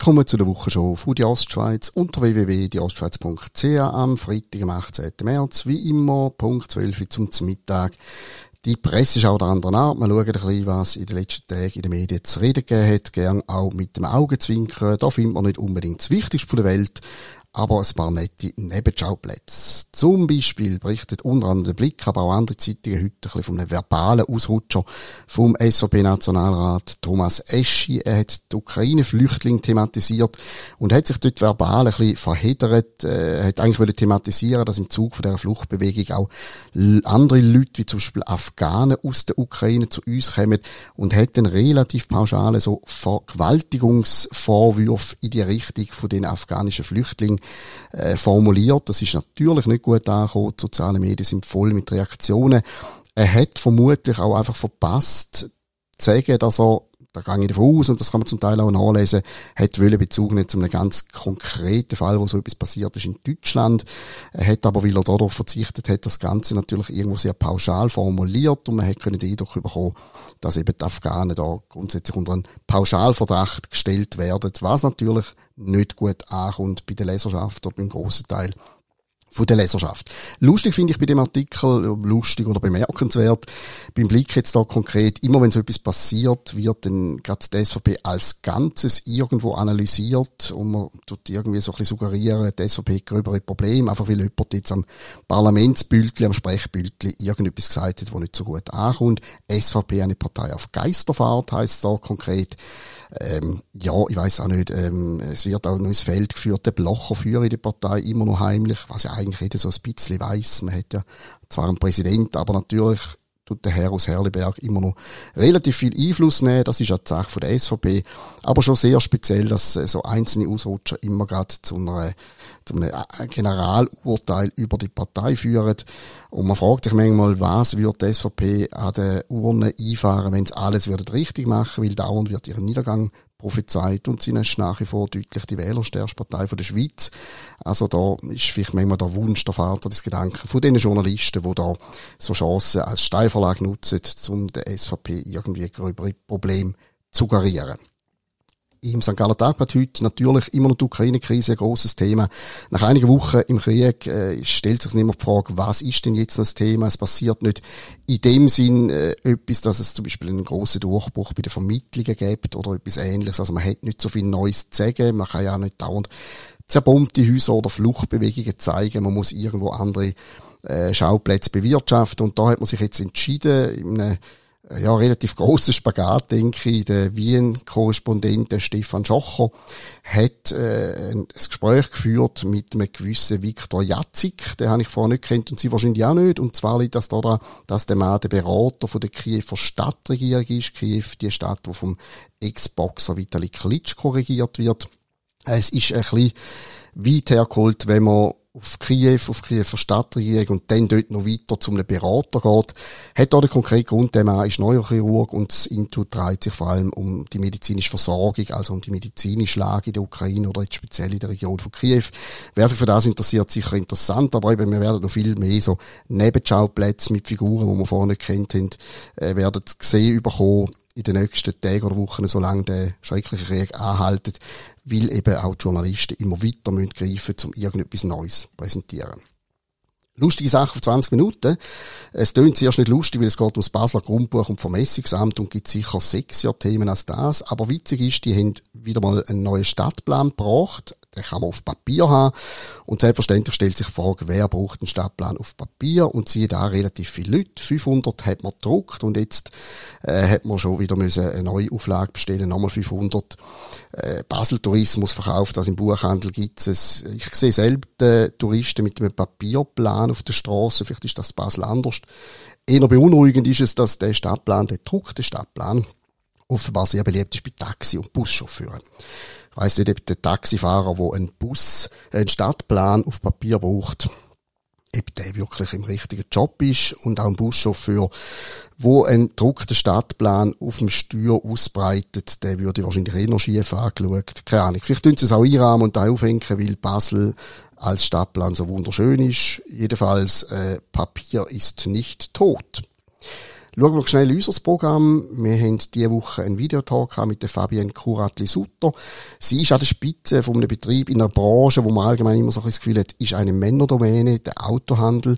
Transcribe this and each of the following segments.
Willkommen zu der Wochenshow von die Ostschweiz unter www.dieostschweiz.ch am Freitag, am 18. März, wie immer, Punkt 12 Uhr zum Mittag. Die Presse schaut der anderen Art. Wir schauen ein bisschen, was in den letzten Tagen in den Medien zu reden gegeben hat. Gern auch mit dem Augenzwinkern. Da findet man nicht unbedingt das Wichtigste der Welt aber ein paar nette Nebenschauplätze. Zum Beispiel berichtet unter anderem der Blick, aber auch andere Zeitungen heute ein bisschen von einem verbalen Ausrutscher vom SVP-Nationalrat Thomas Eschi. Er hat die Ukraine-Flüchtlinge thematisiert und hat sich dort verbal ein bisschen verheddert. Er hat eigentlich thematisieren, dass im Zug von dieser Fluchtbewegung auch andere Leute, wie zum Beispiel Afghanen aus der Ukraine zu uns kommen und hat dann relativ pauschale so Vergewaltigungsvorwürfe in die Richtung von den afghanischen Flüchtlingen äh, formuliert. Das ist natürlich nicht gut angekommen. Die sozialen Medien sind voll mit Reaktionen. Er hat vermutlich auch einfach verpasst, zu sagen, dass er da gehe ich davon aus, und das kann man zum Teil auch nachlesen, hat wollen Bezug nicht zu einem ganz konkreten Fall, wo so etwas passiert ist in Deutschland. Er hat aber, weil er darauf verzichtet hat, das Ganze natürlich irgendwo sehr pauschal formuliert und man hat können den Eindruck bekommen, dass eben die Afghanen da grundsätzlich unter einen Pauschalverdacht gestellt werden, was natürlich nicht gut ankommt bei der Leserschaft oder beim grossen Teil von der Leserschaft. Lustig finde ich bei dem Artikel, lustig oder bemerkenswert, beim Blick jetzt da konkret, immer wenn so etwas passiert, wird dann gerade die SVP als Ganzes irgendwo analysiert und man tut irgendwie so ein bisschen suggerieren, die SVP gröbere Probleme, einfach weil jemand jetzt am Parlamentsbündli, am Sprechbündli irgendetwas gesagt hat, wo nicht so gut ankommt. SVP eine Partei auf Geisterfahrt, heißt da konkret. Ähm, ja, ich weiß auch nicht, ähm, es wird auch noch ins Feld geführt, der Blocher führe in der Partei immer noch heimlich, was ja eigentlich jeder so ein bisschen weiß. Man hat ja zwar einen Präsident, aber natürlich tut der Herr aus Herliberg immer noch relativ viel Einfluss nehmen. Das ist ja die Sache von der SVP. Aber schon sehr speziell, dass so einzelne Ausrutscher immer gerade zu einer zu einem Generalurteil über die Partei führen. Und man fragt sich manchmal, was wird die SVP an den Urnen einfahren, wenn sie alles richtig machen, weil dauernd wird ihren Niedergang prophezeit und sie ist nach wie vor deutlich die wählerstärkste Partei der Schweiz. Also da ist vielleicht manchmal der Wunsch, der Vater des Gedanken von den Journalisten, die da so Chancen als Steilverlag nutzen, um der SVP irgendwie gröbere Probleme zu suggerieren im St. Galler Tagblatt heute natürlich immer noch die Ukraine-Krise ein grosses Thema. Nach einigen Wochen im Krieg äh, stellt sich immer die Frage, was ist denn jetzt das Thema? Es passiert nicht in dem Sinn äh, etwas, dass es zum Beispiel einen grossen Durchbruch bei den Vermittlungen gibt oder etwas ähnliches. Also man hat nicht so viel Neues zu sagen. Man kann ja auch nicht dauernd zerbombte Häuser oder Fluchtbewegungen zeigen. Man muss irgendwo andere äh, Schauplätze bewirtschaften. Und da hat man sich jetzt entschieden, in einem ja, relativ grossen Spagat, denke ich. Der Wien-Korrespondent Stefan Schocher hat äh, ein Gespräch geführt mit einem gewissen Viktor Jatzik. Den habe ich vorher nicht kennt und Sie wahrscheinlich auch nicht. Und zwar liegt das daran, dass der Mann der Berater von der Kiewer Stadtregierung ist. Kiew, die Stadt, die vom Ex-Boxer Vitali Klitschko regiert wird. Es ist ein bisschen weit hergeholt, wenn man auf Kiew, auf Kiewer Stadtregierung und dann dort noch weiter zu einem Berater geht, hat da den konkreten Grund, der Mann ist Neurochirurg und das Intu dreht sich vor allem um die medizinische Versorgung, also um die medizinische Lage in der Ukraine oder jetzt speziell in der Region von Kiew. Wer sich für das interessiert, sicher interessant, aber eben, wir werden noch viel mehr so Nebenschauplätze mit Figuren, die wir vorher nicht kennt haben, äh, werden gesehen bekommen in den nächsten Tagen oder Wochen, solange der schreckliche Krieg anhaltet, weil eben auch die Journalisten immer weiter müssen greifen um irgendetwas Neues zu präsentieren. Lustige Sache auf 20 Minuten. Es tönt zuerst nicht lustig, weil es geht ums Basler Grundbuch und Vermessungsamt und gibt sicher sexier Themen als das. Aber witzig ist, die haben wieder mal einen neuen Stadtplan gebracht den kann man auf Papier haben. Und selbstverständlich stellt sich die Frage, wer braucht einen Stadtplan auf Papier? Und siehe da relativ viele Leute. 500 hat man gedruckt und jetzt äh, hat man schon wieder müssen eine neue Auflage bestellen, nochmal 500. Äh, Basel Tourismus verkauft das im Buchhandel gibt es. Ich sehe selten Touristen mit einem Papierplan auf der Straße. Vielleicht ist das Basel anders. Eher beunruhigend ist es, dass der Stadtplan, der gedruckte Stadtplan, offenbar sehr beliebt ist bei Taxi- und Buschauffeuren weiß nicht, ob der Taxifahrer, der einen Bus, einen Stadtplan auf Papier braucht, ob der wirklich im richtigen Job ist und auch ein Buschauffeur, wo ein druckter Stadtplan auf dem Steuer ausbreitet, der würde wahrscheinlich eh noch schief angeschaut. Keine Ahnung. Vielleicht tun sie es auch einrahmen und da aufhängen, weil Basel als Stadtplan so wunderschön ist. Jedenfalls, äh, Papier ist nicht tot. Schauen wir schnell unser Programm. Wir haben diese Woche einen Videotalk mit der Fabienne Kuratli-Sutter. Sie ist an der Spitze von einem Betrieb in einer Branche, wo man allgemein immer so ein das Gefühl hat, ist eine Männerdomäne, der Autohandel.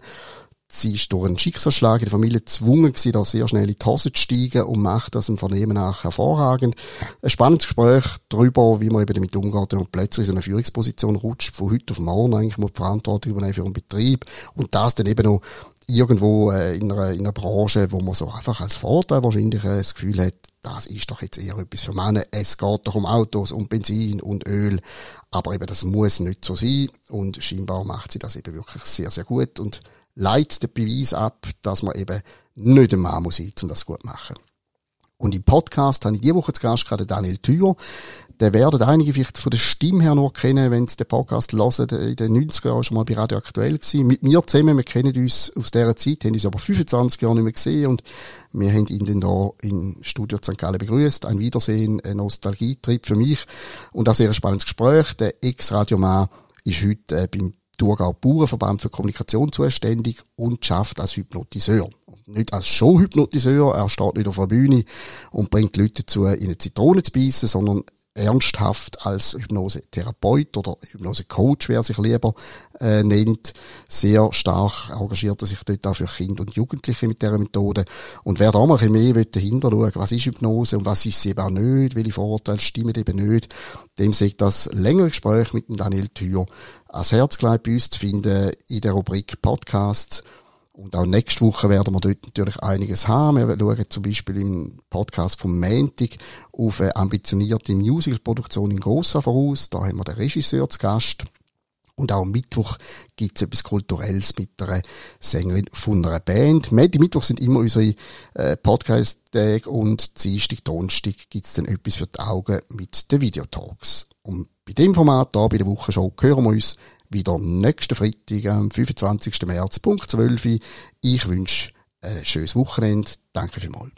Sie ist durch einen Schicksalsschlag in der Familie gezwungen gewesen, da sehr schnell in die Hose zu steigen und macht das im Vernehmen nach hervorragend. Ein spannendes Gespräch darüber, wie man eben damit umgeht, wenn man plötzlich in eine Führungsposition rutscht, von heute auf morgen eigentlich muss die Verantwortung übernehmen für einen Betrieb und das dann eben noch irgendwo äh, in, einer, in einer Branche, wo man so einfach als Vorteil wahrscheinlich äh, das Gefühl hat, das ist doch jetzt eher etwas für Männer. Es geht doch um Autos, um Benzin und Öl. Aber eben, das muss nicht so sein. Und scheinbar macht sie das eben wirklich sehr, sehr gut und leitet den Beweis ab, dass man eben nicht ein Mann muss sein, um das gut zu machen. Und im Podcast habe ich diese Woche zu Gast gerade Daniel Thür. Der werden einige vielleicht von der Stimme her noch kennen, wenn sie den Podcast hören. In den 90er Jahren schon mal bei Radio Aktuell gewesen. Mit mir zusammen, wir kennen uns aus dieser Zeit, haben uns aber 25 Jahre nicht mehr gesehen und wir haben ihn dann da im Studio St. Gallen begrüßt. Ein Wiedersehen, ein Nostalgietrip für mich und auch sehr spannendes Gespräch. Der Ex-Radiomann ist heute äh, beim Thurgau Bauernverband für Kommunikation zuständig und schafft als Hypnotiseur. Nicht als Showhypnotiseur, er steht nicht auf der Bühne und bringt die Leute dazu, in eine Zitrone zu beißen, sondern ernsthaft als Hypnosetherapeut oder Hypnosecoach, wer sich lieber äh, nennt, sehr stark engagiert er sich dort auch für Kinder und Jugendliche mit dieser Methode. Und wer da mal ein mehr dahinter schauen was ist Hypnose und was ist sie eben auch nicht, welche Vorurteile stimmen eben nicht, dem sagt das längere Gespräch mit Daniel Thür als Herzgleich bei uns zu finden in der Rubrik Podcasts und auch nächste Woche werden wir dort natürlich einiges haben. Wir schauen zum Beispiel im Podcast vom Montag auf eine ambitionierte Musicalproduktion in Grossa voraus. Da haben wir den Regisseur zu Gast. Und auch am Mittwoch gibt es etwas Kulturelles mit einer Sängerin von einer Band. Montag, Mittwoch sind immer unsere äh, Podcast-Tage und Dienstag, Donnerstag gibt es dann etwas für die Augen mit den Videotalks. Und bei dem Format hier, bei der Wochenshow, hören wir uns wieder nächsten Freitag, am 25. März, Punkt 12 Ich wünsche ein schönes Wochenende. Danke vielmals.